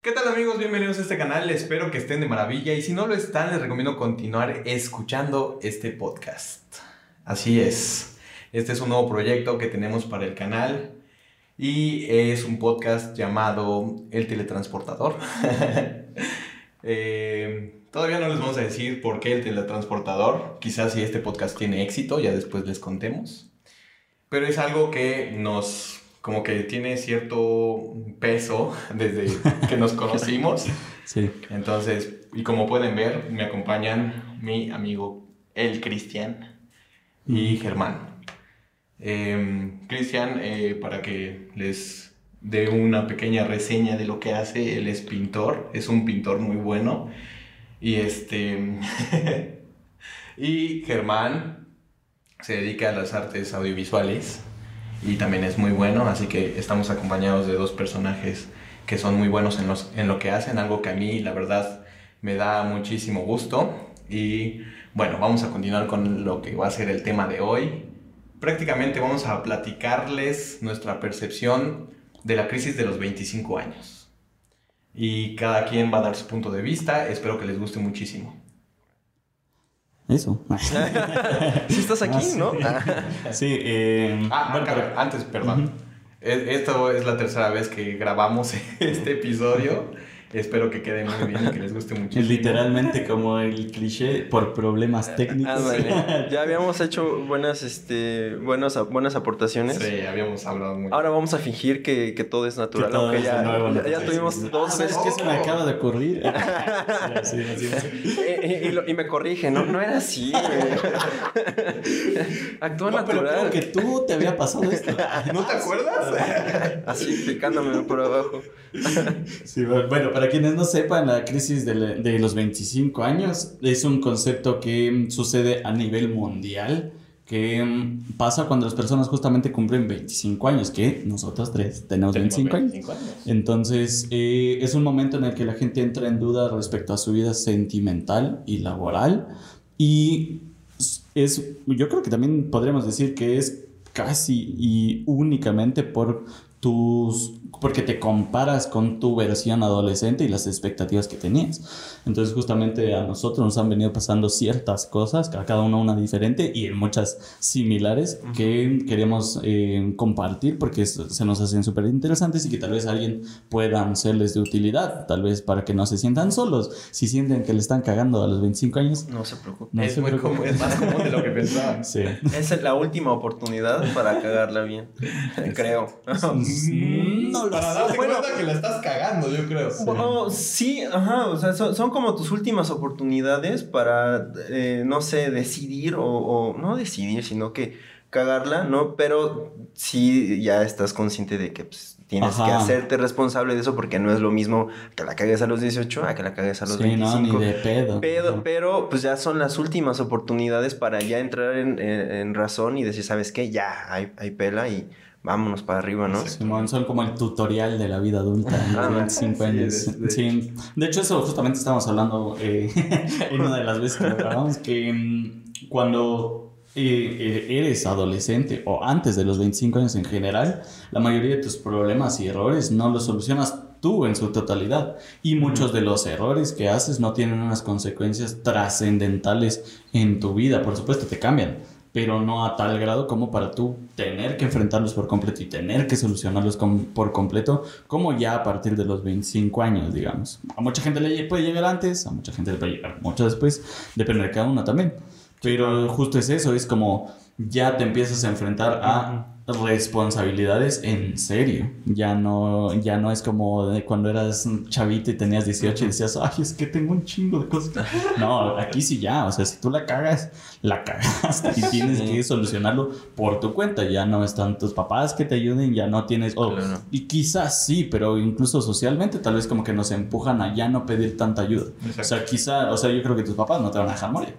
¿Qué tal amigos? Bienvenidos a este canal, espero que estén de maravilla y si no lo están les recomiendo continuar escuchando este podcast. Así es, este es un nuevo proyecto que tenemos para el canal y es un podcast llamado El Teletransportador. Eh, todavía no les vamos a decir por qué el teletransportador, quizás si este podcast tiene éxito ya después les contemos, pero es algo que nos como que tiene cierto peso desde que nos conocimos. Sí. Entonces, y como pueden ver, me acompañan mi amigo el Cristian y Germán. Eh, Cristian, eh, para que les dé una pequeña reseña de lo que hace, él es pintor, es un pintor muy bueno. Y este. y Germán se dedica a las artes audiovisuales y también es muy bueno, así que estamos acompañados de dos personajes que son muy buenos en, los, en lo que hacen, algo que a mí la verdad me da muchísimo gusto. Y bueno, vamos a continuar con lo que va a ser el tema de hoy. Prácticamente vamos a platicarles nuestra percepción de la crisis de los 25 años. Y cada quien va a dar su punto de vista, espero que les guste muchísimo. Eso. Si estás aquí, Ah. ¿no? Sí, eh, Ah, bueno, pero- antes, perdón. E- Esto es la tercera vez que grabamos este episodio. Espero que quede muy bien y que les guste muchísimo. es literalmente como el cliché por problemas técnicos. Ándale. Ya habíamos hecho buenas, este, buenas, buenas aportaciones. Sí, habíamos hablado muy Ahora vamos a fingir que, que todo es natural, Que todo aunque es ya, ya, Sí, tuvimos sí, sí. dos ¿Sabes veces qué se me acaba de ocurrir? Sí, así, así. y, y- y lo- y me corrige, no, no era así. Actúa No, pero natural. creo que tú te había pasado esto. ¿No te acuerdas? Así picándome por abajo. Sí, bueno, para quienes no sepan, la crisis de, la- de los 25 años es un concepto que mm, sucede a nivel mundial, que mm, pasa cuando las personas justamente cumplen 25 años, que nosotros tres tenemos 25 años. Entonces, eh, es un momento en el que la gente entra en duda respecto a su vida sentimental y laboral. Y es, yo creo que también podríamos decir que es casi y únicamente por tus porque te comparas con tu versión adolescente y las expectativas que tenías. Entonces justamente a nosotros nos han venido pasando ciertas cosas, a cada una una diferente y en muchas similares que queremos eh, compartir porque se nos hacen súper interesantes y que tal vez a alguien puedan serles de utilidad, tal vez para que no se sientan solos. Si sienten que le están cagando a los 25 años, No se preocupe. no es, se muy preocupen. común, es más común de lo que pensaba. Sí. Es la última oportunidad para cagarla bien. Creo. No lo Para sé. darte Bueno. cuenta que la estás cagando, yo creo. Bueno, sí, ajá, o sea, son, son como tus últimas oportunidades para, eh, no sé, decidir o, o no decidir, sino que cagarla, ¿no? Pero sí ya estás consciente de que pues, tienes Ajá. que hacerte responsable de eso porque no es lo mismo que la cagues a los 18 a que la cagues a los Sí, no, 25. ni de pedo. Pero, pero, pues ya son las últimas oportunidades para ya entrar en, en- en razón y decir, ¿sabes qué? Ya, hay, hay pela y vámonos para arriba, ¿no? Simón, son como el tutorial de la vida adulta en los Ah, 25 sí, años. de- de Sí. De hecho, eso justamente estábamos hablando eh, en una de las veces que grabamos, que mm, cuando eh, eh, eres adolescente o antes de los 25 años en general, la mayoría de tus problemas y errores no los solucionas tú en su totalidad. Y muchos de los errores que haces no tienen unas consecuencias trascendentales en tu vida. Por supuesto, te cambian pero no a tal grado como para tú tener que enfrentarlos por completo y tener que solucionarlos com- por completo, como ya a partir de los 25 años, digamos. A mucha gente le puede llegar antes, a mucha gente le puede llegar mucho después, depende de cada uno también. Pero justo es eso, es como ya te empiezas a enfrentar a responsabilidades en serio. Ya no, ya no es como de cuando eras chavito y tenías 18 y decías, ay, es que tengo un chingo de cosas. No, aquí sí ya, o sea, si tú la cagas, la cagaste y tienes que solucionarlo por tu cuenta. Ya no están tus papás que te ayuden, ya no tienes... o- Claro. Y quizás sí, pero incluso socialmente tal vez como que nos empujan a ya no pedir tanta ayuda. Exacto. O sea, quizá, o sea, yo creo que tus papás no te van a dejar morir.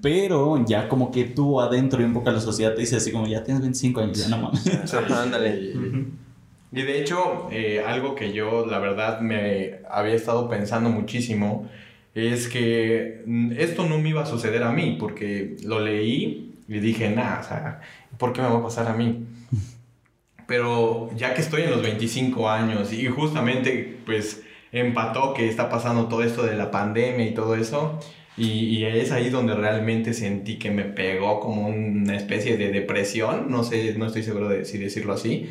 Pero ya como que tú adentro y un poco la sociedad te dice así como ya tienes 25 años, ya no mames. Ándale. Y, y de hecho, eh, algo que yo, la verdad, me había estado pensando muchísimo es que esto no me iba a suceder a mí, porque lo leí y dije, nah, o sea, ¿por qué me va a pasar a mí? Pero ya que estoy en los 25 años y justamente, pues, empató que está pasando todo esto de la pandemia y todo eso. Y, y, es ahí donde realmente sentí que me pegó como una especie de depresión, no sé, no estoy seguro de si decirlo así,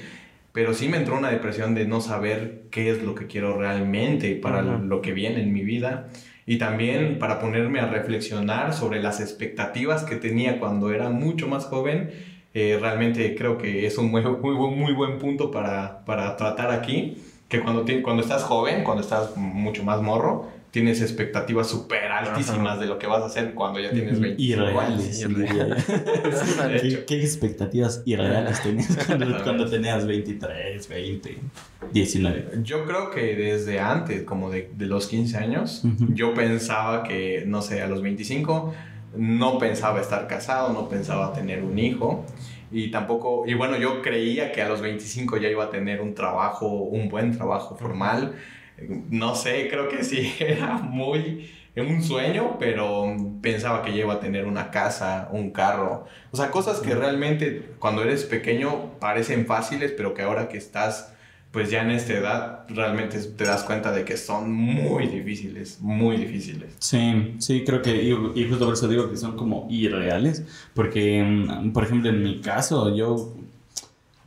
pero sí me entró una depresión de no saber qué es lo que quiero realmente para lo que viene en mi vida y también para ponerme a reflexionar sobre las expectativas que tenía cuando era mucho más joven. Eh, realmente creo que es un muy, muy, muy buen punto para, para tratar aquí, que cuando, cuando estás joven, cuando estás mucho más morro, tienes expectativas súper altísimas de lo que vas a hacer cuando ya tienes 25 irreales, años. ¿Qué, ¿Qué, expectativas irreales tenías cuando, cuando, tenías 23, 20, 19? Yo creo que desde antes, como de, de los 15 años, uh -huh. yo pensaba que, no sé, a los 25 no pensaba estar casado, no pensaba tener un hijo y tampoco, y bueno, yo creía que a los 25 ya iba a tener un trabajo, un buen trabajo formal no sé, creo que sí, era muy un sueño, pero pensaba que ya iba a tener una casa, un carro, o sea, cosas que realmente cuando eres pequeño parecen fáciles, pero que ahora que estás pues ya en esta edad realmente te das cuenta de que son muy difíciles, muy difíciles. Sí, sí, creo que, y, y justo por eso digo que son como irreales, porque, mm, por ejemplo, en mi caso, yo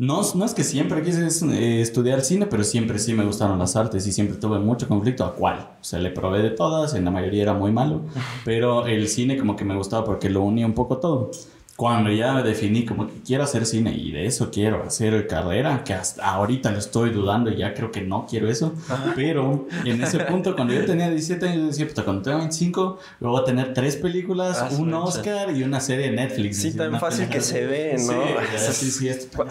no, no es que siempre quise eh, estudiar cine, pero siempre sí me gustaron las artes y siempre tuve mucho conflicto a cuál. O sea, le probé de todas, en la mayoría era muy malo, pero el cine como que me gustaba porque lo unía un poco todo. Cuando ya me definí como que quiero hacer cine y de eso quiero hacer carrera, que hasta ahorita lo estoy dudando y ya creo que no quiero eso, pero en ese punto cuando yo tenía 17 años decía, puta, cuando tengo 25 voy a tener tres películas, ah, un Oscar y una serie de Netflix. Sí, tan fácil que se ve, ¿no? Sí, sí, sí esto,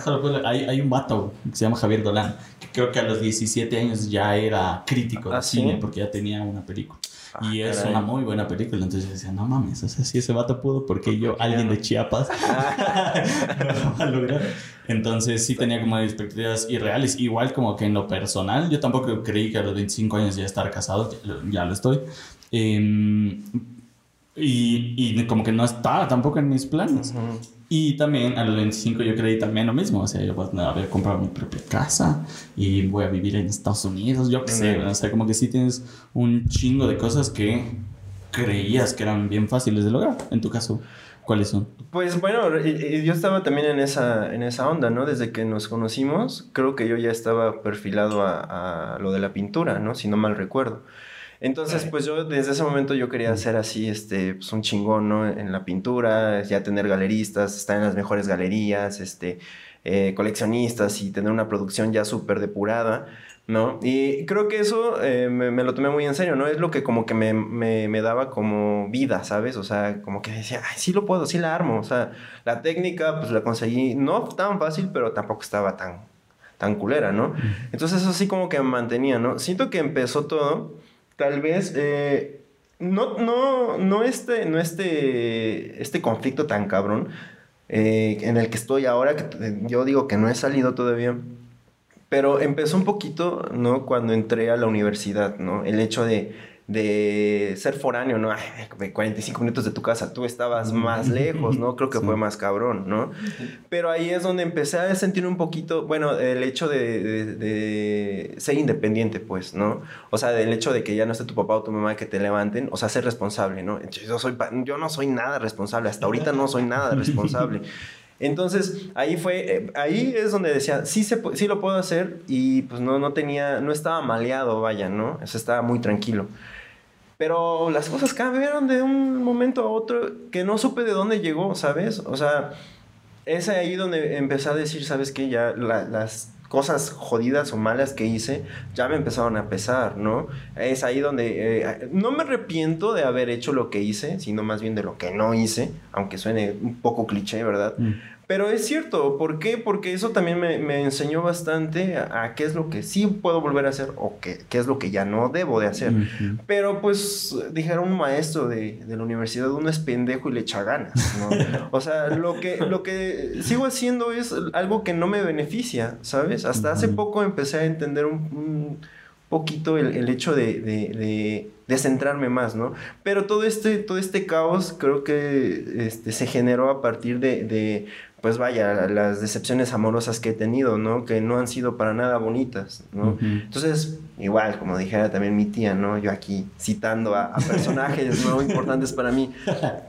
hay, hay un vato que se llama Javier Dolan, que creo que a los 17 años ya era crítico de ¿Ah, cine sí? porque ya tenía una película. Ah, y es caray. una muy buena película. Entonces yo decía, no mames, o sea, si ese vato pudo, porque yo, alguien de Chiapas, no lo va a lograr. Entonces sí tenía como expectativas irreales. Igual como que en lo personal, yo tampoco creí que a los 25 años ya estar casado, ya, lo- estoy. Eh, y, y como que no estaba tampoco en mis planes. Ujú. Y también a los 25 yo creí también lo mismo, o sea, yo voy a haber comprado mi propia casa y voy a vivir en Estados Unidos, yo qué sé, o sea, como que sí tienes un chingo de cosas que creías que eran bien fáciles de lograr. En tu caso, ¿cuáles son? Pues bueno, yo estaba también en esa, en esa onda, ¿no? Desde que nos conocimos, creo que yo ya estaba perfilado a, a lo de la pintura, ¿no? Si no mal recuerdo. Entonces, pues yo desde ese momento yo quería ser así, este, pues un chingón, ¿no? En la pintura, ya tener galeristas, estar en las mejores galerías, este, eh, coleccionistas y tener una producción ya súper depurada, ¿no? Y creo que eso eh, me, me lo tomé muy en serio, ¿no? Es lo que como que me, me, me daba como vida, ¿sabes? O sea, como que decía, ay, sí lo puedo, sí la armo, o sea, la técnica, pues la conseguí, no tan fácil, pero tampoco estaba tan, tan culera, ¿no? Entonces eso sí como que me mantenía, ¿no? Siento que empezó todo, tal vez, eh, no, no, no este, no este, este conflicto tan cabrón eh, en el que estoy ahora, que yo digo que no he salido todavía, pero empezó un poquito, ¿no? Cuando entré a la universidad, ¿no? El hecho de, de ser foráneo, ¿no? Ay, de 45 minutos de tu casa, tú estabas más lejos, ¿no? Creo que Sí. fue más cabrón, ¿no? Pero ahí es donde empecé a sentir un poquito, bueno, el hecho de, de- de ser independiente, pues, ¿no? O sea, del hecho de que ya no esté tu papá o tu mamá que te levanten, o sea, ser responsable, ¿no? Yo, soy, yo no soy nada responsable, hasta ahorita no soy nada responsable. Entonces, ahí fue, eh, ahí es donde decía, sí, se, sí lo puedo hacer y pues no, no tenía, no estaba maleado, vaya, ¿no? O sea, estaba muy tranquilo. Pero las cosas cambiaron de un momento a otro que no supe de dónde llegó, ¿sabes? O sea, es ahí donde empecé a decir, ¿sabes qué? Ya la- las cosas jodidas o malas que hice ya me empezaron a pesar, ¿no? Es ahí donde eh, no me arrepiento de haber hecho lo que hice, sino más bien de lo que no hice, aunque suene un poco cliché, ¿verdad? Mm. Pero es cierto, ¿por qué? Porque eso también me, me enseñó bastante a, a qué es lo que sí puedo volver a hacer o qué, qué es lo que ya no debo de hacer. Pero pues dijeron un maestro de, de la universidad, uno es pendejo y le echa ganas, ¿no? O sea, lo que, lo que sigo haciendo es algo que no me beneficia, ¿sabes? Hasta hace poco empecé a entender un, un- poquito el, el hecho de, de, de, de, centrarme más, ¿no? Pero todo este, todo este caos creo que este, se generó a partir de, de, pues vaya, las decepciones amorosas que he tenido, ¿no? Que no han sido para nada bonitas, ¿no? Uh -huh. Entonces, igual, como dijera también mi tía, ¿no? Yo aquí citando a, a personajes, ¿no? Importantes para mí,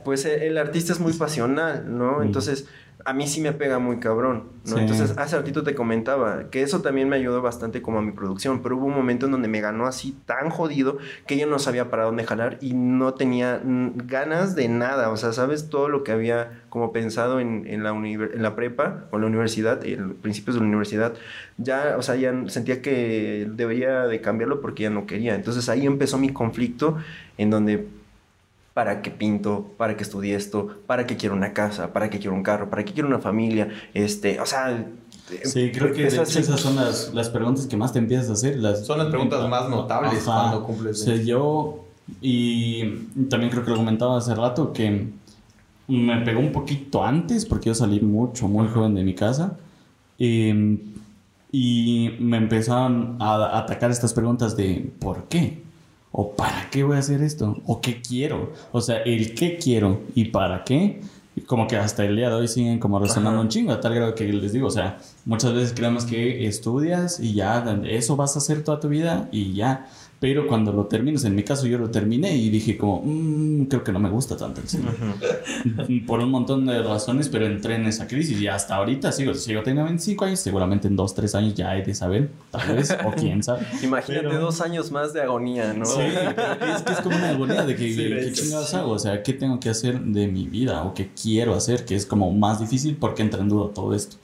pues el, el, artista es muy pasional, ¿no? Entonces a mí sí me pega muy cabrón, ¿no? Sí. Entonces, hace ratito te comentaba que eso también me ayudó bastante como a mi producción, pero hubo un momento en donde me ganó así tan jodido que yo no sabía para dónde jalar y no tenía ganas de nada, o sea, ¿sabes? Todo lo que había como pensado en, en, la, en la prepa o en la universidad, en principios de la universidad, ya, o sea, ya sentía que debería de cambiarlo porque ya no quería. Entonces ahí empezó mi conflicto en donde para qué pinto, para qué estudié esto, para qué quiero una casa, para qué quiero un carro, para qué quiero una familia, este, o sea... Sí, creo que esas, esas son las, las, preguntas que más te empiezas a hacer. Las, son las preguntas más notables Ajá. cuando cumples. O sea, yo, y también creo que lo comentaba hace rato, que me pegó un poquito antes, porque yo salí mucho, muy joven de mi casa, y, y me empezaron a atacar estas preguntas de ¿por qué? ¿O para qué voy a hacer esto? ¿O qué quiero? O sea, el qué quiero y para qué, como que hasta el día de hoy siguen como resonando Ajá. un chingo, a tal grado que les digo, o sea, muchas veces creemos que estudias y ya, eso vas a hacer toda tu vida y ya. Pero cuando lo terminas, en mi caso yo lo terminé y dije como, mmm, creo que no me gusta tanto el cine. Por un montón de razones, pero entré en esa crisis y hasta ahorita sigo, sigo teniendo 25 años, seguramente en 2, 3 años ya he de saber, tal vez, o quién sabe. Imagínate pero... dos años más de agonía, ¿no? Sí, es que es como una agonía de que, sí, ¿qué chingados hago? O sea, ¿qué tengo que hacer de mi vida? ¿O qué quiero hacer? Que es como más difícil porque entra en duda todo esto.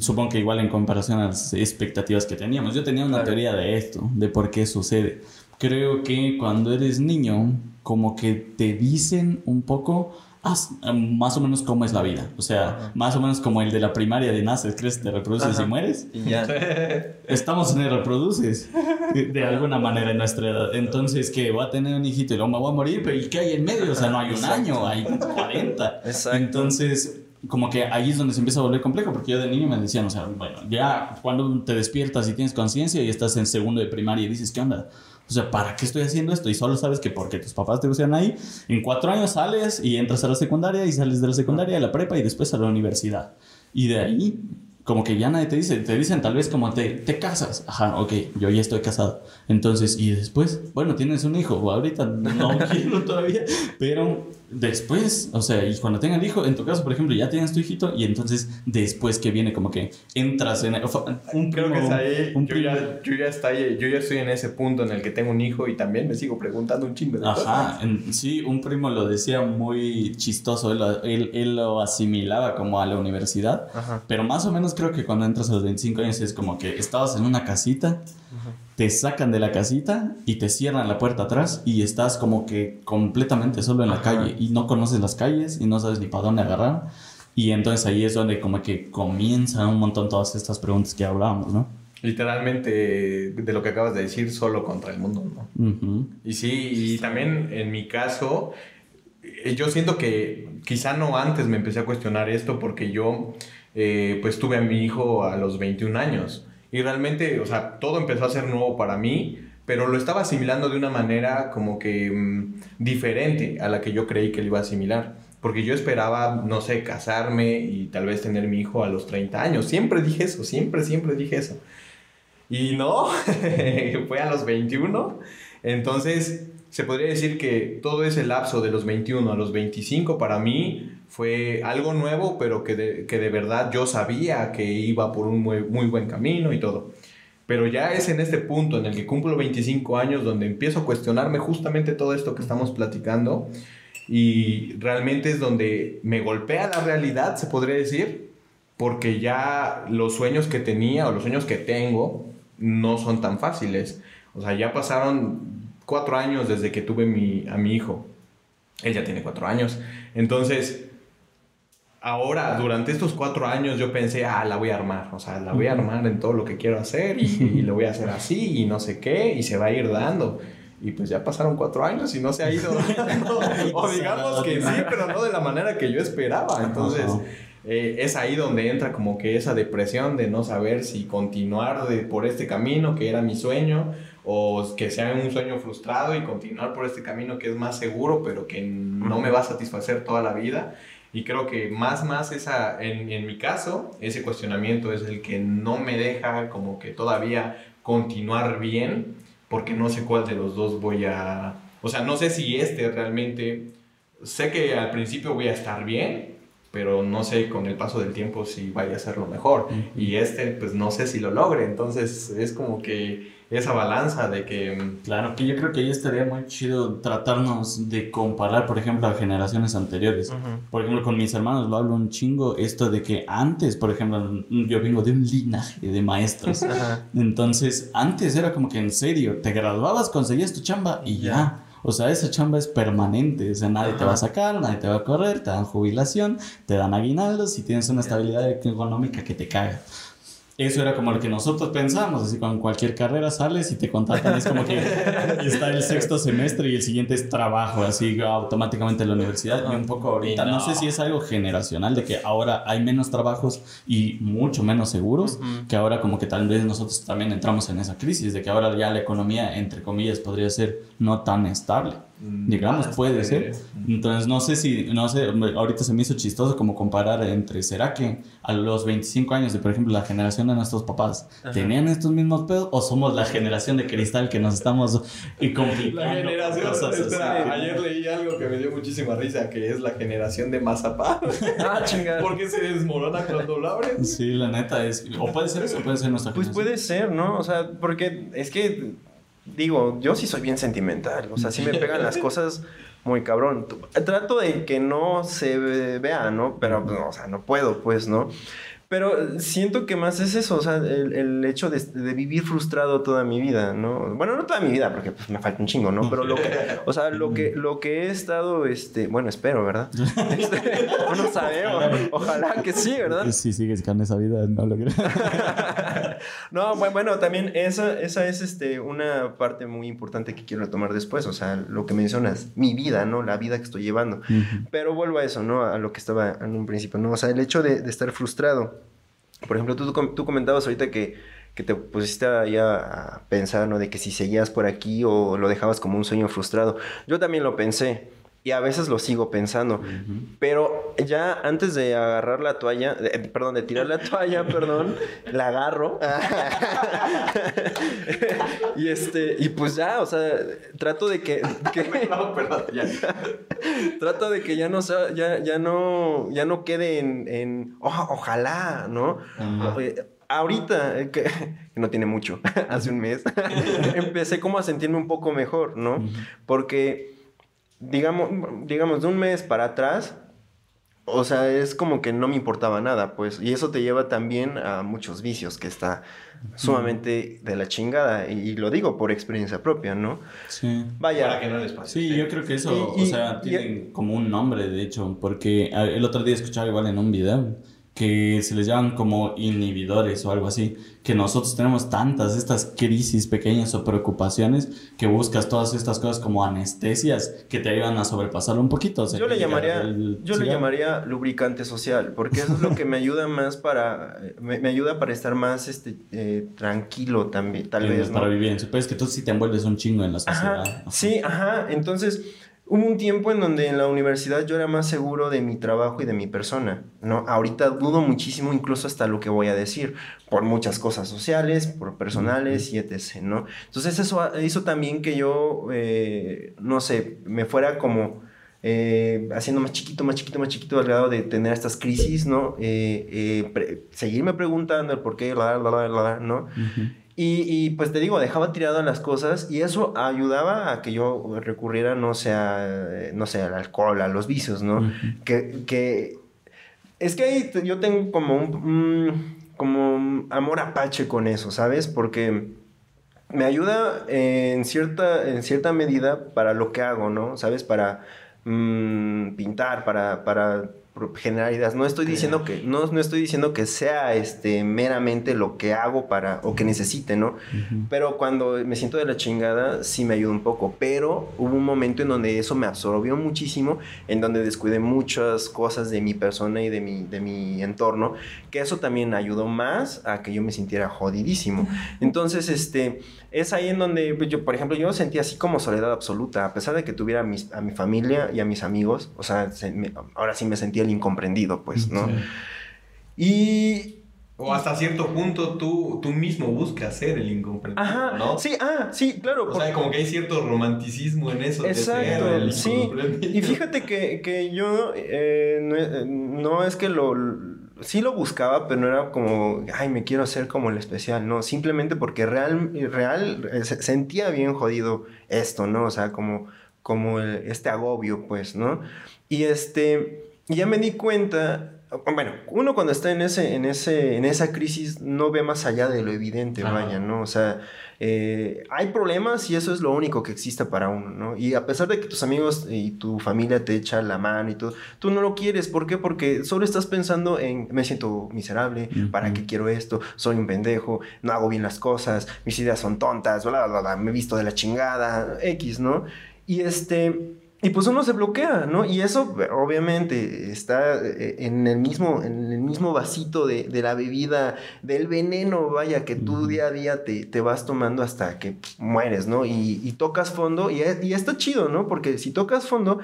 Supongo que igual en comparación a las expectativas que teníamos. Yo tenía una claro. teoría de esto, de por qué sucede. Creo que cuando eres niño, como que te dicen un poco más o menos cómo es la vida. O sea, Ajá. más o menos como el de la primaria de naces, creces, te reproduces Ajá. y mueres. Y ya. Estamos en el reproduces de alguna manera en nuestra edad. Entonces, que voy a tener un hijito y luego me voy a morir, pero ¿y qué hay en medio? O sea, no hay un Exacto. año, hay 40. Exacto. Entonces, como que ahí es donde se empieza a volver complejo, porque yo de niño me decían, o sea, bueno, ya cuando te despiertas y tienes conciencia y estás en segundo de primaria y dices, ¿qué onda? O sea, ¿para qué estoy haciendo esto? Y solo sabes que porque tus papás te pusieron ahí, en cuatro años sales y entras a la secundaria y sales de la secundaria a la prepa y después a la universidad. Y de ahí, como que ya nadie te dice, te dicen tal vez como te, te casas. Ajá, ok, yo ya estoy casado. Entonces, y después, bueno, tienes un hijo, ahorita no quiero todavía, pero después, o sea, y cuando tenga el hijo, en tu caso, por ejemplo, ya tienes tu hijito y entonces después que viene como que entras en un creo que es ahí, un yo, ya, yo ya estoy yo ya estoy en ese punto en el que tengo un hijo y también me sigo preguntando un chingo de Ajá, cosas. En, sí, un primo lo decía muy chistoso, él, él, él lo asimilaba como a la universidad, Ajá. pero más o menos creo que cuando entras a los 25 años es como que estabas en una casita Ajá te sacan de la casita y te cierran la puerta atrás y estás como que completamente solo en la Ajá. calle y no conoces las calles y no sabes ni para dónde agarrar. Y entonces ahí es donde como que comienzan un montón todas estas preguntas que hablábamos, ¿no? Literalmente de lo que acabas de decir, solo contra el mundo, ¿no? Uh -huh. Y sí, y también en mi caso, eh, yo siento que quizá no antes me empecé a cuestionar esto porque yo eh, pues tuve a mi hijo a los 21 años. Y realmente, o sea, todo empezó a ser nuevo para mí, pero lo estaba asimilando de una manera como que mmm, diferente a la que yo creí que lo iba a asimilar. Porque yo esperaba, no sé, casarme y tal vez tener mi hijo a los 30 años. Siempre dije eso, siempre, siempre dije eso. Y no, fue a los 21. Entonces, se podría decir que todo ese lapso de los 21 a los 25 para mí fue algo nuevo, pero que de, que de verdad yo sabía que iba por un muy, muy, buen camino y todo. Pero ya es en este punto en el que cumplo 25 años donde empiezo a cuestionarme justamente todo esto que estamos platicando y realmente es donde me golpea la realidad, se podría decir, porque ya los sueños que tenía o los sueños que tengo no son tan fáciles. O sea, ya pasaron cuatro años desde que tuve mi, a mi hijo. Él ya tiene cuatro años. Entonces, ahora, durante estos cuatro años, yo pensé, ah, la voy a armar. O sea, la voy a armar en todo lo que quiero hacer y, y lo voy a hacer así y no sé qué, y se va a ir dando. Y pues ya pasaron cuatro años y no se ha ido dando. o digamos que sí, pero no de la manera que yo esperaba. Entonces, eh, es ahí donde entra como que esa depresión de no saber si continuar de, por este camino que era mi sueño o que sea un sueño frustrado y continuar por este camino que es más seguro pero que no me va a satisfacer toda la vida. Y creo que más, más esa, en, en mi caso, ese cuestionamiento es el que no me deja como que todavía continuar bien porque no sé cuál de los dos voy a... O sea, no sé si este realmente... Sé que al principio voy a estar bien, pero no sé con el paso del tiempo si vaya a ser lo mejor. Y este, pues no sé si lo logre. Entonces es como que esa balanza de que... Mm, claro, que yo creo que ahí estaría muy chido tratarnos de comparar, por ejemplo, a generaciones anteriores. Por ejemplo, con mis hermanos lo hablo un chingo, esto de que antes, por ejemplo, yo vengo de un linaje de maestros. Entonces, antes era como que en serio, te graduabas, conseguías tu chamba y ya. O sea, esa chamba es permanente. O sea, nadie te va a sacar, nadie te va a correr, te dan jubilación, te dan aguinaldos y tienes una estabilidad económica que te caga. Eso era como lo que nosotros pensamos, así con cualquier carrera sales y te contratan, es como que está el sexto semestre y el siguiente es trabajo, así automáticamente en la universidad. Y un poco ahorita, no. sé si es algo generacional, de que ahora hay menos trabajos y mucho menos seguros, que ahora como que tal vez nosotros también entramos en esa crisis, de que ahora ya la economía, entre comillas, podría ser no tan estable. Mm, Digamos, puede ser. Entonces, no sé si, no sé, ahorita se me hizo chistoso como comparar entre, ¿será que a los 25 años de, por ejemplo, la generación de nuestros papás tenían estos mismos pedos o somos la generación de cristal que nos estamos y complicando? La generación, espera, ayer leí algo que me dio muchísima risa, que es la generación de mazapán. ah, chingada. Porque se desmorona cuando lo abren. Sí, la neta es, o puede ser eso, puede ser nuestra Pues puede ser, ¿no? O sea, porque es que digo, yo sí soy bien sentimental, o sea, sí me pegan las cosas muy cabrón. Trato de que no se vea, ¿no? Pero, pues, o sea, no puedo, pues, ¿no? Pero siento que más es eso, o sea, el, el hecho de, de, vivir frustrado toda mi vida, ¿no? Bueno, no toda mi vida, porque pues, me falta un chingo, ¿no? Pero lo que, o sea, lo que, lo que he estado, este, bueno, espero, ¿verdad? Este, no sabemos, ojalá que sí, ¿verdad? Si sigues con esa vida, no lo creo. no, bueno, también esa, esa es este, una parte muy importante que quiero tomar después, o sea, lo que mencionas, mi vida, ¿no? La vida que estoy llevando. Pero vuelvo a eso, ¿no? A lo que estaba en un principio, ¿no? O sea, el hecho de, de estar frustrado por ejemplo, tú, tú comentabas ahorita que, que te pusiste ahí a, pensar, ¿no? De que si seguías por aquí o lo dejabas como un sueño frustrado. Yo también lo pensé. Y a veces lo sigo pensando. Pero ya antes de agarrar la toalla, perdón, de tirar la toalla, perdón, la agarro. y este, y pues ya, o sea, trato de que. no, perdón, ya. trato de que ya no sea, ya, ya no, ya no quede en, en ojalá, ¿no? ahorita, eh, que, no tiene mucho, hace un mes, empecé como a sentirme un poco mejor, ¿no? Porque digamos, digamos, de un mes para atrás, o sea, es como que no me importaba nada, pues, y eso te lleva también a muchos vicios, que está sumamente de la chingada, y, lo digo por experiencia propia, ¿no? Sí. Vaya. Para que no les pase. Sí, yo creo que eso, o sea, tienen como un nombre, de hecho, porque el otro día escuchaba igual en un video que se les llaman como inhibidores o algo así, que nosotros tenemos tantas estas crisis pequeñas o preocupaciones que buscas todas estas cosas como anestesias que te ayudan a sobrepasarlo un poquito. yo le llamaría, yo le llamaría lubricante social, porque eso es lo que me ayuda más para, me, ayuda para estar más este, eh, tranquilo también, tal vez. Para vivir en su es que tú sí te envuelves un chingo en la sociedad. sí, ajá, entonces Hubo un tiempo en donde en la universidad yo era más seguro de mi trabajo y de mi persona, ¿no? Ahorita dudo muchísimo incluso hasta lo que voy a decir, por muchas cosas sociales, por personales y etc., ¿no? Entonces eso hizo también que yo, eh, no sé, me fuera como eh, haciendo más chiquito, más chiquito, más chiquito al grado de tener estas crisis, ¿no? Eh, seguirme preguntando el por qué, la, la, la, ¿no? Y, pues te digo, dejaba tirado las cosas y eso ayudaba a que yo recurriera, no sé, no sé al alcohol, a los vicios, ¿no? que, que, es que ahí yo tengo como un, como amor apache con eso, ¿sabes? Porque me ayuda en cierta, en cierta medida para lo que hago, ¿no? ¿Sabes? Para mm, pintar, para, para generalidades. No estoy diciendo que, no, no estoy diciendo que sea este meramente lo que hago para, o que necesite, ¿no? Pero cuando me siento de la chingada, sí me ayuda un poco. Pero hubo un momento en donde eso me absorbió muchísimo, en donde descuidé muchas cosas de mi persona y de mi, de mi entorno, que eso también ayudó más a que yo me sintiera jodidísimo. Entonces, este, es ahí en donde pues, yo, por ejemplo, yo sentí así como soledad absoluta, a pesar de que tuviera a, mis, a mi familia y a mis amigos, o sea, ahora sí me sentía el incomprendido, pues, ¿no? Y... O hasta cierto punto tú, tú mismo buscas ser el incomprendido, Ajá, ¿no? Sí, ah, sí, claro. O sea, como que hay cierto romanticismo en eso. Exacto, sí. Y fíjate que, que yo eh, no, no es que lo sí lo buscaba, pero no era como, ay, me quiero hacer como el especial, no, simplemente porque real, real eh, sentía bien jodido esto, ¿no? O sea, como, como este agobio, pues, ¿no? Y este, ya me di cuenta, bueno, uno cuando está en, ese, en, ese, en esa crisis no ve más allá de lo evidente, vaya, ¿no? O sea, eh, hay problemas y eso es lo único que existe para uno, ¿no? Y a pesar de que tus amigos y tu familia te echan la mano y todo, tú no lo quieres. ¿Por qué? Porque solo estás pensando en, me siento miserable, ¿para qué quiero esto? Soy un pendejo, no hago bien las cosas, mis ideas son tontas, bla, bla, bla, me he visto de la chingada, X, ¿no? Y este... Y pues uno se bloquea, ¿no? Y eso obviamente está eh, en el mismo, en el mismo vasito de, la bebida, del veneno, vaya, que tú día a día te, te vas tomando hasta que mueres, ¿no? Y, tocas fondo y, y, está chido, ¿no? Porque si tocas fondo,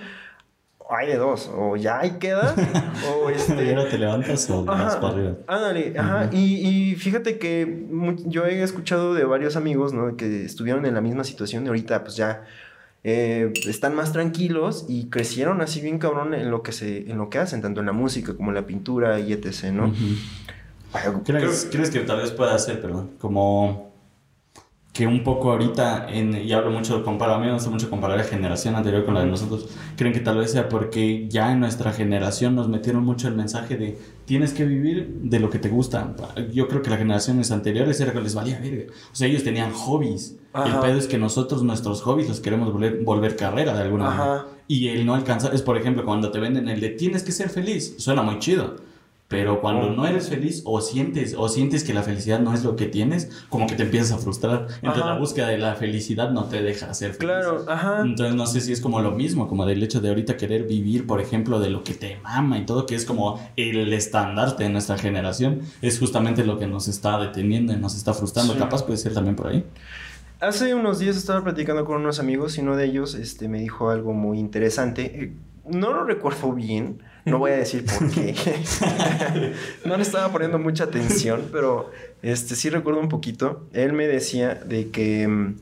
hay de dos, o ya ahí queda, o este... no te levantas o vas para arriba. Ándale, ajá. Y, y, fíjate que yo he escuchado de varios amigos, ¿no? Que estuvieron en la misma situación y ahorita pues ya eh, están más tranquilos y crecieron así bien cabrón en lo que se en lo que hacen tanto en la música como en la pintura y etc no ¿Crees, que tal vez pueda ser perdón como que un poco ahorita, en, y hablo mucho, comparo, a mí me gusta mucho comparar la generación anterior con la de nosotros, creen que tal vez sea porque ya en nuestra generación nos metieron mucho el mensaje de tienes que vivir de lo que te gusta. Yo creo que las generaciones anteriores era que les valía verga. O sea, ellos tenían hobbies. El pedo es que nosotros nuestros hobbies los queremos volver, volver carrera de alguna manera. Y el no alcanzar es, por ejemplo, cuando te venden el de tienes que ser feliz, suena muy chido. Pero cuando no eres feliz o sientes, o sientes que la felicidad no es lo que tienes, como que te empiezas a frustrar. Entonces la búsqueda de la felicidad no te deja ser feliz. Claro, ajá. Entonces no sé si es como lo mismo, como del hecho de ahorita querer vivir, por ejemplo, de lo que te mama y todo, que es como el estandarte de nuestra generación, es justamente lo que nos está deteniendo y nos está frustrando. Capaz puede ser también por ahí. Hace unos días estaba platicando con unos amigos y uno de ellos este, me dijo algo muy interesante. Eh, no lo recuerdo bien, no voy a decir por qué. no le estaba poniendo mucha atención, pero este, sí recuerdo un poquito. Él me decía de que, mm,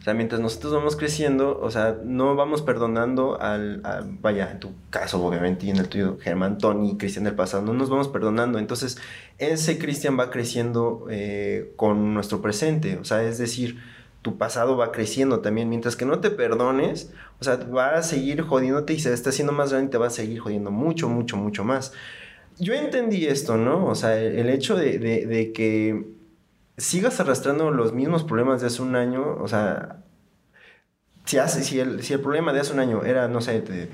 o sea, mientras nosotros vamos creciendo, o sea, no vamos perdonando al, vaya, en tu caso, obviamente, y en el tuyo, Germán, Tony, Cristian del pasado, no nos vamos perdonando. Entonces, ese Cristian va creciendo eh, con nuestro presente, o sea, es decir, tu pasado va creciendo también. Mientras que no te perdones, o sea, va a seguir jodiéndote y se está haciendo más grande y te va a seguir jodiendo mucho, mucho, mucho más. Yo entendí esto, ¿no? O sea, el, hecho de, de, que sigas arrastrando los mismos problemas de hace un año, o sea, si, hace, si, el, si el problema de hace un año era, no sé, de,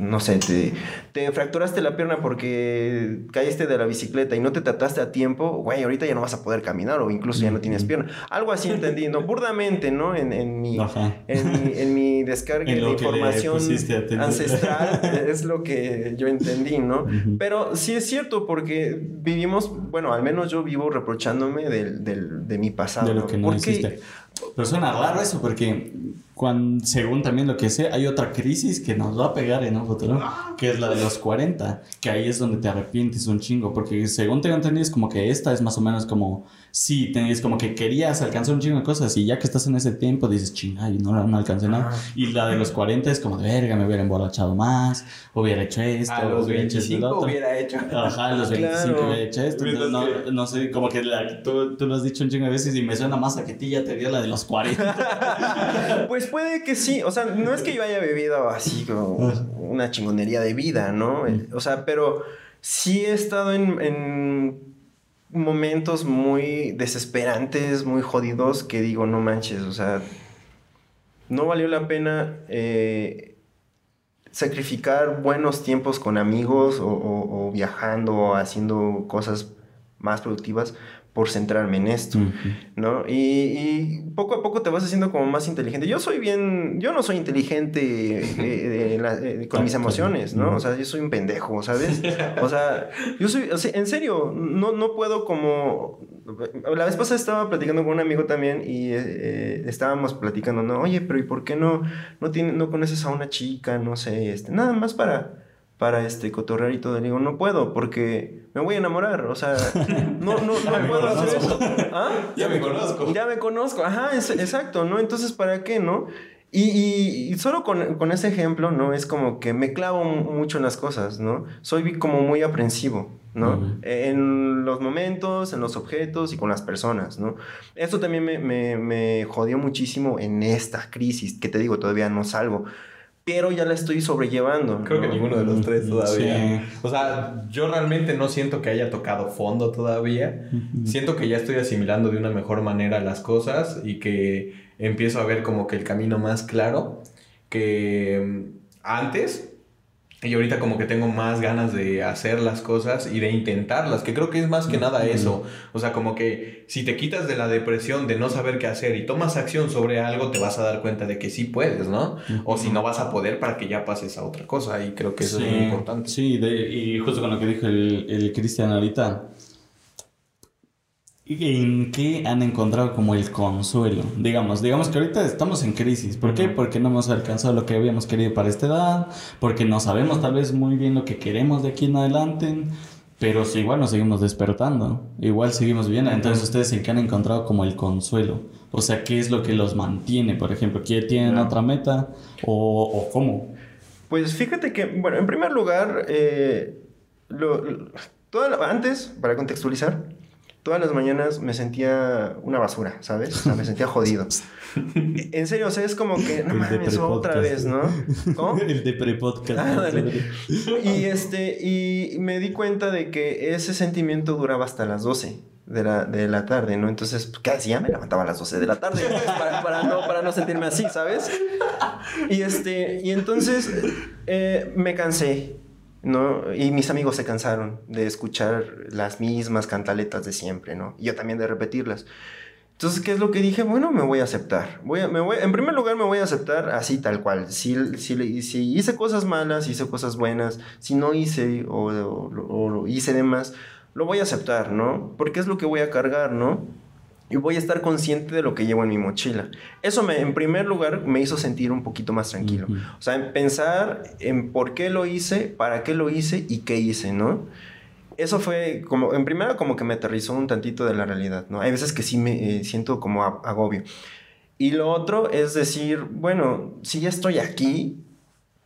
no sé, te, te, fracturaste la pierna porque caíste de la bicicleta y no te trataste a tiempo, güey, ahorita ya no vas a poder caminar o incluso ya no tienes pierna. Algo así entendí, ¿no? Burdamente, ¿no? En, en, mi, en, mi, descarga de información ancestral es lo que yo entendí, ¿no? Pero sí es cierto porque vivimos, bueno, al menos yo vivo reprochándome del, del, de mi pasado. De lo que no existe. Pero suena raro eso porque cuando, según también lo que sé, hay otra crisis que nos va a pegar en un futuro, que es la de los 40, que ahí es donde te arrepientes un chingo, porque según tengo entendido es como que esta es más o menos como sí, tenías como que querías alcanzar un chingo de cosas y ya que estás en ese tiempo dices, chinga, no, no alcancé nada. Y la de los 40 es como de verga, me hubiera emborrachado más, hubiera hecho esto, a los hubiera 25 hecho esto, hubiera hecho. Ajá, a los 25 hubiera hecho esto. no, no, sé, como que tú, tú, lo has dicho un chingo de veces y me suena más a que ti ya te dio la de los 40. pues puede que sí, o sea, no es que yo haya vivido así como una chingonería de vida, ¿no? O sea, pero sí he estado en, en momentos muy desesperantes, muy jodidos, que digo, no manches, o sea, no valió la pena eh, sacrificar buenos tiempos con amigos o viajando o haciendo cosas más productivas por centrarme en esto. ¿no? Y, y poco a poco te vas haciendo como más inteligente. Yo soy bien, yo no soy inteligente eh, eh, la- eh, con mis emociones, ¿no? O sea, yo soy un pendejo, ¿sabes? O sea, yo soy, o sea, en serio, no, no puedo como... La vez pasada estaba platicando con un amigo también y estábamos platicando, ¿no? Oye, pero ¿y por qué no, no, tiene, no conoces a una chica? No sé, este, nada más para para este cotorrear y todo. Le digo, no puedo porque me voy a enamorar. O sea, no, no, no puedo hacer eso. ¿Ah? Ya me conozco. Ya me conozco. Ajá, es- exacto, ¿no? Entonces, ¿para qué, no? Y, y- y solo con, con ese ejemplo, ¿no? Es como que me clavo mu- mucho en las cosas, ¿no? Soy como muy aprensivo, ¿no? Ujú. En los momentos, en los objetos y con las personas, ¿no? Esto también me, me, me jodió muchísimo en esta crisis, que te digo, todavía no salgo. Pero ya la estoy sobrellevando. Creo que ¿no? ninguno de los tres todavía. Sí. O sea, yo realmente no siento que haya tocado fondo todavía. Siento que ya estoy asimilando de una mejor manera las cosas y que empiezo a ver como que el camino más claro que mm, antes. Y ahorita como que tengo más ganas de hacer las cosas y de intentarlas, que creo que es más que nada eso. O sea, como que si te quitas de la depresión de no saber qué hacer y tomas acción sobre algo, te vas a dar cuenta de que sí puedes, ¿no? O si no vas a poder para que ya pases a otra cosa. Y creo que eso sí, es muy importante. Sí, de- y justo con lo que dijo el, el Cristian ahorita. ¿En qué han encontrado como el consuelo? Digamos, digamos que ahorita estamos en crisis. ¿Por qué? Porque no hemos alcanzado lo que habíamos querido para esta edad, porque no sabemos tal vez muy bien lo que queremos de aquí en adelante, pero sí, igual nos seguimos despertando, igual seguimos bien. Entonces, ¿ustedes en qué han encontrado como el consuelo? O sea, ¿qué es lo que los mantiene? Por ejemplo, ¿qué tienen otra meta? ¿O, o cómo? Pues fíjate que, bueno, en primer lugar, eh, lo- lo- antes, para contextualizar, todas las mañanas me sentía una basura, ¿sabes? O sea, me sentía jodido. En serio, o sea, es como que, no mames, otra vez, ¿no? ¿Cómo? El de pre-podcast. Ah, dale. Y este, y me di cuenta de que ese sentimiento duraba hasta las 12 de la, de la tarde, ¿no? Entonces, pues, ¿qué hacía? Me levantaba a las 12 de la tarde para, para no, para no sentirme así, ¿sabes? Y este, y entonces eh, me cansé, ¿no? Y mis amigos se cansaron de escuchar las mismas cantaletas de siempre, ¿no? Y yo también de repetirlas. Entonces, ¿qué es lo que dije? Bueno, me voy a aceptar. Voy a, me voy, en primer lugar, me voy a aceptar así, tal cual. Si, si, si hice cosas malas, hice cosas buenas, si no hice o, hice de más, lo voy a aceptar, ¿no? Porque es lo que voy a cargar, ¿no? Y voy a estar consciente de lo que llevo en mi mochila. Eso, me, en primer lugar, me hizo sentir un poquito más tranquilo. Ujú. O sea, en pensar en por qué lo hice, para qué lo hice y qué hice, ¿no? Eso fue como, en primera como que me aterrizó un tantito de la realidad, ¿no? Hay veces que sí me eh, siento como agobio. Y lo otro es decir, bueno, si ya estoy aquí,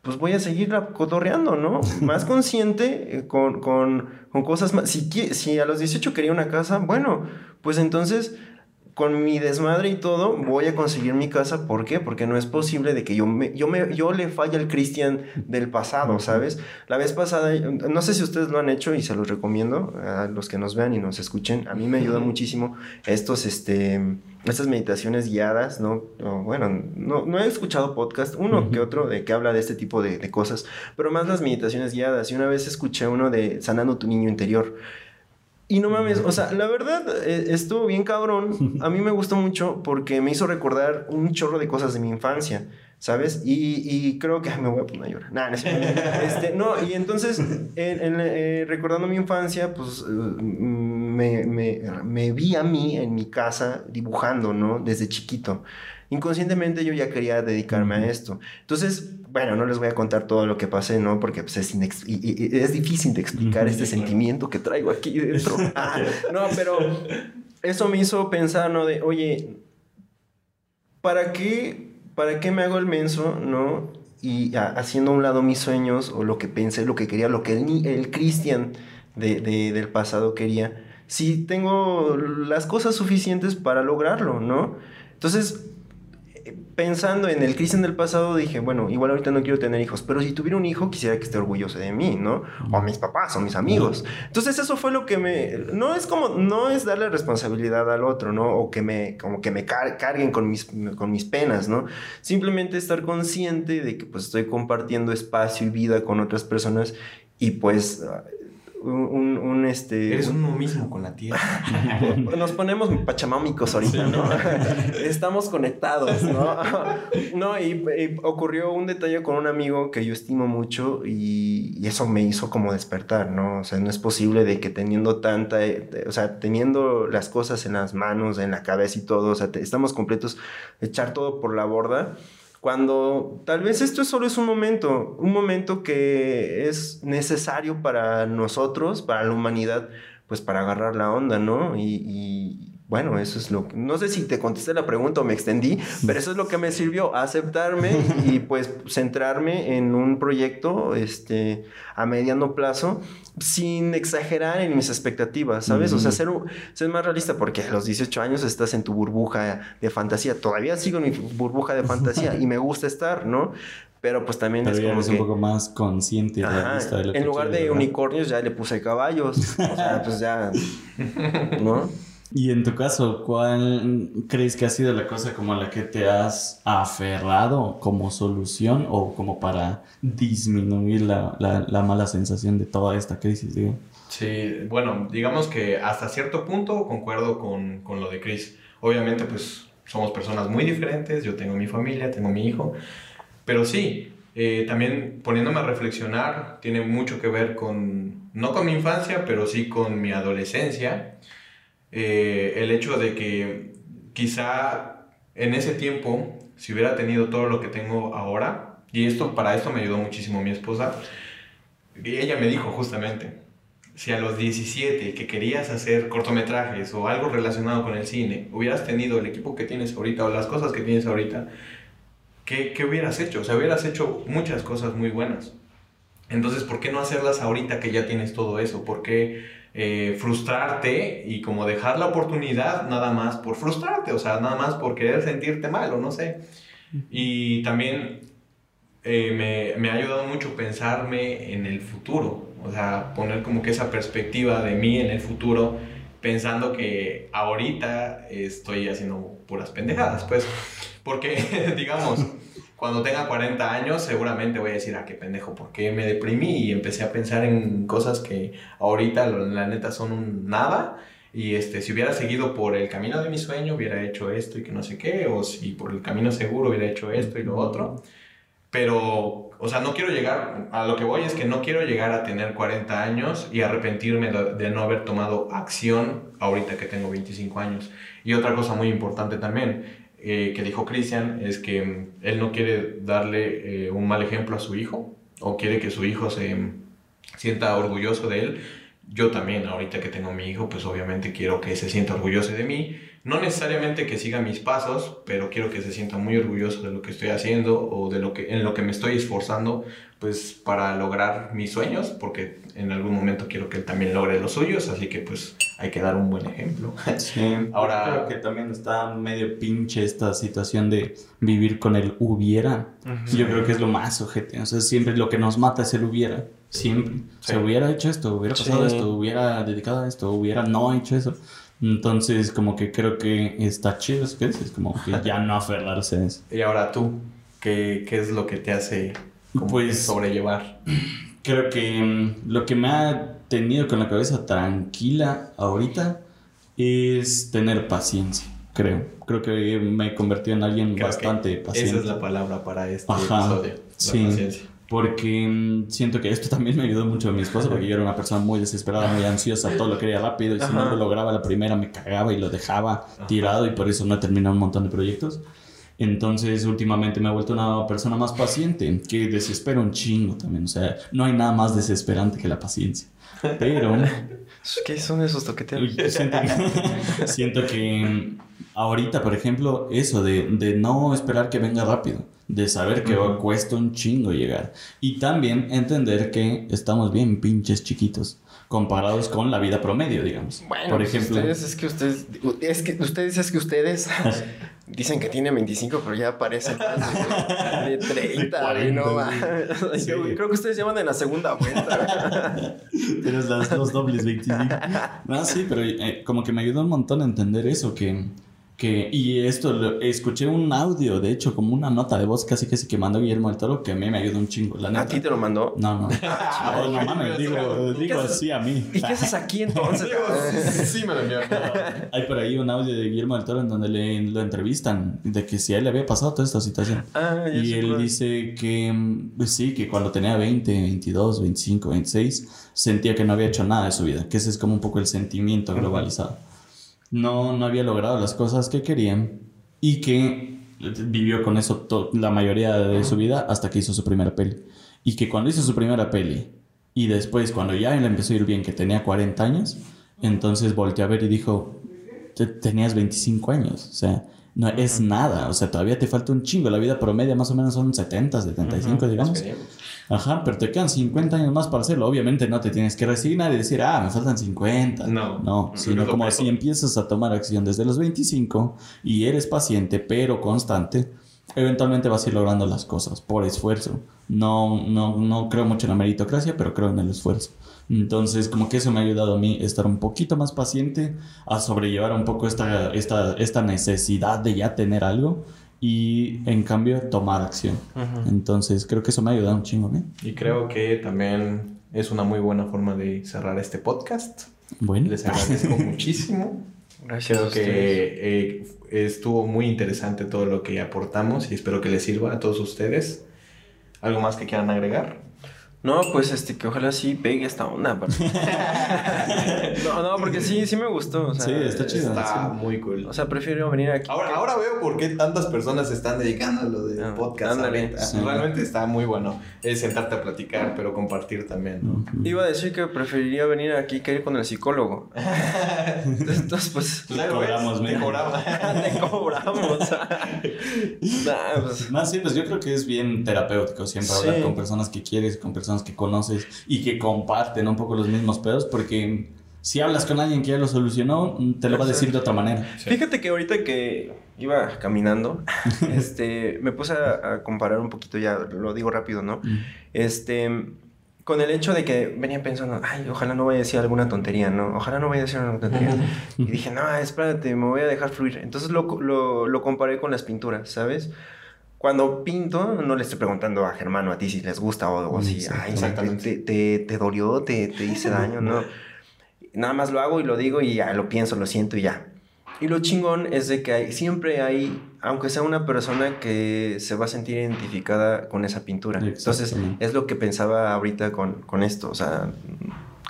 pues voy a seguir cotorreando, ¿no? Más consciente eh, con, con, con cosas más. Si, si a los 18 quería una casa, bueno, pues entonces con mi desmadre y todo voy a conseguir mi casa. ¿Por qué? Porque no es posible de que yo, me, yo, me, yo le falle al Cristian del pasado, ¿sabes? La vez pasada, no sé si ustedes lo han hecho y se los recomiendo a los que nos vean y nos escuchen. A mí me ayuda muchísimo estos, este, estas meditaciones guiadas, ¿no? Bueno, no, no he escuchado podcast, uno que otro de que habla de este tipo de, de cosas, pero más las meditaciones guiadas. Y una vez escuché uno de Sanando tu niño interior. Y no mames, o sea, la verdad eh, estuvo bien cabrón. A mí me gustó mucho porque me hizo recordar un chorro de cosas de mi infancia, ¿sabes? Y, y creo que ay, me voy a poner a llorar. Nah, no, este, no, y entonces, en- en, eh, recordando mi infancia, pues eh, me, me, me vi a mí en mi casa dibujando, ¿no? Desde chiquito. Inconscientemente yo ya quería dedicarme a esto. Entonces, bueno, no les voy a contar todo lo que pasé, ¿no? Porque pues, es, y- y- es difícil de explicar este sentimiento que traigo aquí dentro. Ah, no, pero eso me hizo pensar, ¿no? De, oye, ¿para qué, ¿para qué me hago el menso, ¿no? Y a- haciendo a un lado mis sueños o lo que pensé, lo que quería, lo que el, el Cristian de, de- del pasado quería, si tengo las cosas suficientes para lograrlo, ¿no? Entonces, pensando en el Cristian del pasado, dije, bueno, igual ahorita no quiero tener hijos, pero si tuviera un hijo, quisiera que esté orgulloso de mí, ¿no? O mis papás, o mis amigos. Entonces eso fue lo que me... No es como, no es darle responsabilidad al otro, ¿no? O que me, como que me carguen con mis, con mis penas, ¿no? Simplemente estar consciente de que pues estoy compartiendo espacio y vida con otras personas y pues un, un, este... Eres uno mismo con la tierra. Nos ponemos pachamámicos ahorita, ¿no? Estamos conectados, ¿no? no, y, ocurrió un detalle con un amigo que yo estimo mucho y, y, eso me hizo como despertar, ¿no? O sea, no es posible de que teniendo tanta, o sea, teniendo las cosas en las manos, en la cabeza y todo, o sea, estamos completos, echar todo por la borda cuando tal vez esto solo es un momento, un momento que es necesario para nosotros, para la humanidad, pues para agarrar la onda, ¿no? y, bueno, eso es lo que... No sé si te contesté la pregunta o me extendí, pero eso es lo que me sirvió, aceptarme y pues centrarme en un proyecto este, a mediano plazo sin exagerar en mis expectativas, ¿sabes? O sea, ser, ser, más realista porque a los 18 años estás en tu burbuja de fantasía. Todavía sigo en mi burbuja de fantasía y me gusta estar, ¿no? Pero pues también es como un poco más consciente y realista de lo En lugar de unicornios ya le puse caballos. o sea, pues ya... ¿No? Y en tu caso, ¿cuál crees que ha sido la cosa como la que te has aferrado como solución o como para disminuir la, la, mala sensación de toda esta crisis? Digo? Sí, bueno, digamos que hasta cierto punto concuerdo con, con lo de Chris. Obviamente, pues somos personas muy diferentes, yo tengo mi familia, tengo mi hijo, pero sí, eh, también poniéndome a reflexionar, tiene mucho que ver con, no con mi infancia, pero sí con mi adolescencia eh, el hecho de que quizá en ese tiempo, si hubiera tenido todo lo que tengo ahora, y esto para esto me ayudó muchísimo mi esposa, y ella me dijo justamente, si a los 17 que querías hacer cortometrajes o algo relacionado con el cine, hubieras tenido el equipo que tienes ahorita o las cosas que tienes ahorita, ¿qué, qué hubieras hecho? O sea, hubieras hecho muchas cosas muy buenas. Entonces, ¿por qué no hacerlas ahorita que ya tienes todo eso? ¿Por qué eh, frustrarte y como dejar la oportunidad nada más por frustrarte, o sea, nada más por querer sentirte mal o no sé. Y también eh, me, me, ha ayudado mucho pensarme en el futuro, o sea, poner como que esa perspectiva de mí en el futuro, pensando que ahorita estoy haciendo puras pendejadas, pues, porque, digamos, cuando tenga 40 años seguramente voy a decir, ah, qué pendejo, ¿por qué me deprimí? Y empecé a pensar en cosas que ahorita la neta son un nada. Y este, si hubiera seguido por el camino de mi sueño, hubiera hecho esto y que no sé qué, o si por el camino seguro hubiera hecho esto y lo otro. Pero, o sea, no quiero llegar, a lo que voy es que no quiero llegar a tener 40 años y arrepentirme de no haber tomado acción ahorita que tengo 25 años. Y otra cosa muy importante también, eh, que dijo Cristian es que mm, él no quiere darle eh, un mal ejemplo a su hijo o quiere que su hijo se mm, sienta orgulloso de él. Yo también, ahorita que tengo mi hijo, pues obviamente quiero que se sienta orgulloso de mí. No necesariamente que siga mis pasos, pero quiero que se sienta muy orgulloso de lo que estoy haciendo o de lo que, en lo que me estoy esforzando pues para lograr mis sueños, porque en algún momento quiero que él también logre los suyos, así que pues hay que dar un buen ejemplo. Sí, ahora creo que también está medio pinche esta situación de vivir con el hubiera. Yo creo que es lo más ojete, o sea, siempre lo que nos mata es el hubiera, siempre. Se hubiera hecho esto, hubiera pasado esto, hubiera dedicado a esto, hubiera no hecho eso. Entonces, como que creo que está chido, ¿qué dices? Como que ya no aferrarse a eso. Y ahora tú, ¿qué, qué es lo que te hace pues, sobrellevar. Creo que mm, lo que me ha tenido con la cabeza tranquila ahorita es tener paciencia, creo. Creo que me he convertido en alguien bastante paciente. Esa es la palabra para este episodio. sí, paciencia. Porque mm, siento que esto también me ayudó mucho a mi esposa, porque yo era una persona muy desesperada, muy ansiosa, todo lo quería rápido, y si no lo lograba la primera me cagaba y lo dejaba tirado, y por eso no he terminado un montón de proyectos. Entonces, últimamente me he vuelto una persona más paciente, que desespera un chingo también. O sea, no hay nada más desesperante que la paciencia. Pero ¿Qué son esos toqueteos? siento que, siento que ahorita, por ejemplo, eso de, de no esperar que venga rápido, de saber que Ujú. cuesta un chingo llegar. Y también entender que estamos bien pinches chiquitos comparados con la vida promedio, digamos. Bueno, por pues ejemplo, ustedes es que ustedes, es que ustedes es que ustedes dicen que tienen 25, pero ya parecen más de, de 30, güey, no 40, mames. sí. Yo creo que ustedes llaman en la segunda vuelta. Tienes las dos dobles 25. No, sí, pero eh, como que me ayudó un montón a entender eso, que... que y esto, lo- escuché un audio, de hecho, como una nota de voz casi casi que mandó Guillermo del Toro, que a mí me ayudó un chingo, la ¿A neta. ti te lo mandó? No, no. No, no mames, digo, digo así a mí. ¿Y qué haces aquí entonces? sí, me lo envió. Hay por ahí un audio de Guillermo del Toro en donde le, lo entrevistan de que si a él le había pasado toda esta situación. Ah, ya Y sé él dice que pues sí, que cuando tenía 20, 22, 25, 26, sentía que no había hecho nada de su vida, que ese es como un poco el sentimiento globalizado. No, no había logrado las cosas que querían y que vivió con eso la mayoría de su vida hasta que hizo su primera peli. Y que cuando hizo su primera peli y después cuando ya le empezó a ir bien, que tenía 40 años, entonces volteó a ver y dijo, "Te- tenías 25 años, o sea, no es nada, o sea, todavía te falta un chingo, la vida promedia más o menos son 70, 75, digamos. Ajá, pero te quedan 50 años más para hacerlo. Obviamente no te tienes que resignar y decir, ah, me faltan 50. No. No, sino No, como si empiezas a tomar acción desde los 25 y eres paciente, pero constante, eventualmente vas a ir logrando las cosas por esfuerzo. No, no, no creo mucho en la meritocracia, pero creo en el esfuerzo. Entonces, como que eso me ha ayudado a mí a estar un poquito más paciente, a sobrellevar un poco esta, esta, esta necesidad de ya tener algo y, en cambio, tomar acción. Entonces, creo que eso me ha ayudado un chingo a mí. Y creo que también es una muy buena forma de cerrar este podcast. Bueno, Les agradezco muchísimo. Gracias. Creo a que eh, estuvo muy interesante todo lo que aportamos y espero que les sirva a todos ustedes. ¿Algo más que quieran agregar? No, pues este, que ojalá sí pegue esta onda. pero- no, no, porque sí, sí me gustó. O sea, Sí, está chido. Está sí. muy cool. O sea, prefiero venir aquí. Ahora, ahora veo por qué tantas personas se están dedicando a lo de Ah, podcast. Sí. Realmente está muy bueno. Es sentarte a platicar, pero compartir también. ¿no? Iba a decir que preferiría venir aquí que ir con el psicólogo. Entonces, pues, Claro, cobramos ¿ves? Te cobramos. te cobramos. Nah, pues, No, sí, pues yo creo que es bien terapéutico siempre hablar con personas que quieres, con personas que conoces y que comparten un poco los mismos pedos, porque si hablas con alguien que ya lo solucionó, te lo va a decir de otra manera. Sí. Fíjate que ahorita que iba caminando, este, me puse a, a comparar un poquito, ya lo digo rápido, ¿no? Este, con el hecho de que venía pensando, ay, ojalá no vaya a decir alguna tontería, ¿no? Ojalá no vaya a decir alguna tontería. y dije, no, espérate, me voy a dejar fluir. Entonces lo, lo, lo comparé con las pinturas, ¿sabes? Cuando pinto, no le estoy preguntando a Germano, a ti si les gusta o, o si, ay, Exactamente. te, te, te dolió, te, te hice daño, ¿no? Nada más lo hago y lo digo y ya lo pienso, lo siento y ya. Y lo chingón es de que hay, siempre hay, aunque sea una persona que se va a sentir identificada con esa pintura. Entonces, es lo que pensaba ahorita con, con esto. O sea,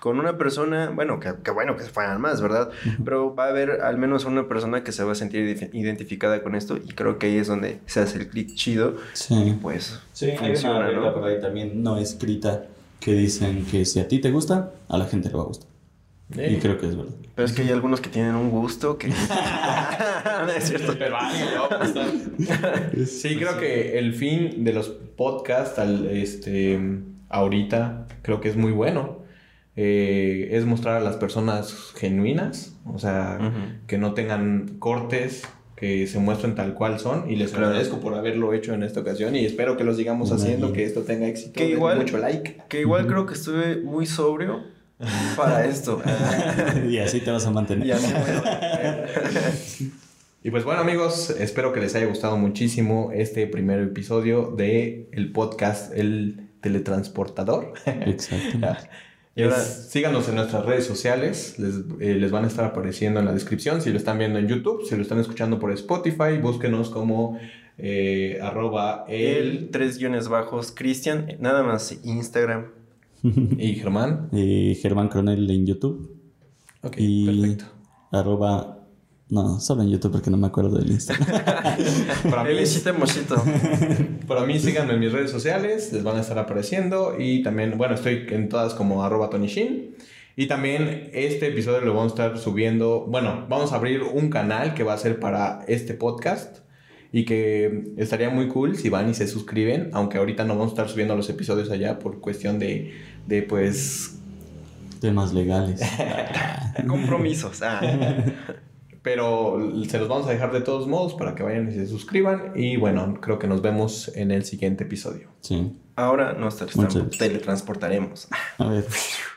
con una persona, bueno, que, que bueno que fueran más, ¿verdad? Pero va a haber al menos una persona que se va a sentir identi- identificada con esto y creo que ahí es donde se hace el clic chido. Y Sí. pues, Sí, hay funciona, una regla ¿no? por ahí también no escrita que dicen que si a ti te gusta, a la gente le va a gustar. Y creo que es verdad. Pero es que hay algunos que tienen un gusto que... no es cierto. Pero. Sí, creo que el fin de los podcasts al, este, ahorita creo que es muy bueno. Eh, es mostrar a las personas genuinas, o sea, Ujú. que no tengan cortes, que se muestren tal cual son. Y les Claro. agradezco por haberlo hecho en esta ocasión y espero que lo sigamos Muy haciendo, que esto tenga éxito. Que igual- mucho like. Que igual creo que estuve muy sobrio para esto. y así te vas a mantener. y así, Y pues bueno amigos, espero que les haya gustado muchísimo este primer episodio de el podcast El Teletransportador. Exactamente. Y ahora- síganos en nuestras redes sociales, les, eh, les van a estar apareciendo en la descripción si lo están viendo en YouTube, si lo están escuchando por Spotify, búsquenos como eh, arroba el el tres guiones bajos, Cristian, nada más Instagram. y Germán. Eh, Germán Cronel en YouTube Ok, y perfecto. arroba No, solo en YouTube porque no me acuerdo del Instagram. Para mí, Mochito. para mí síganme en mis redes sociales, les van a estar apareciendo. Y también, bueno, estoy en todas como arroba Tony Shin. Y también este episodio lo vamos a estar subiendo. Bueno, vamos a abrir un canal que va a ser para este podcast. Y que estaría muy cool si van y se suscriben. Aunque ahorita no vamos a estar subiendo los episodios allá por cuestión de, de pues. Temas legales. Compromisos. Ah. Pero se los vamos a dejar de todos modos para que vayan y se suscriban. Y bueno, creo que nos vemos en el siguiente episodio. Sí. Ahora nos teletransportaremos. A ver.